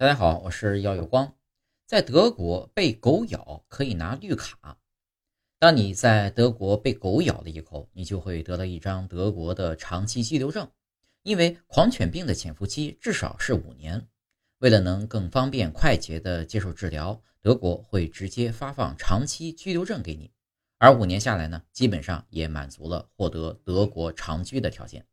大家好，我是耀有光。在德国被狗咬可以拿绿卡。当你在德国被狗咬了一口，你就会得到一张德国的长期居留证，因为狂犬病的潜伏期至少是五年。为了能更方便快捷的接受治疗，德国会直接发放长期居留证给你，而五年下来呢，基本上也满足了获得德国长居的条件。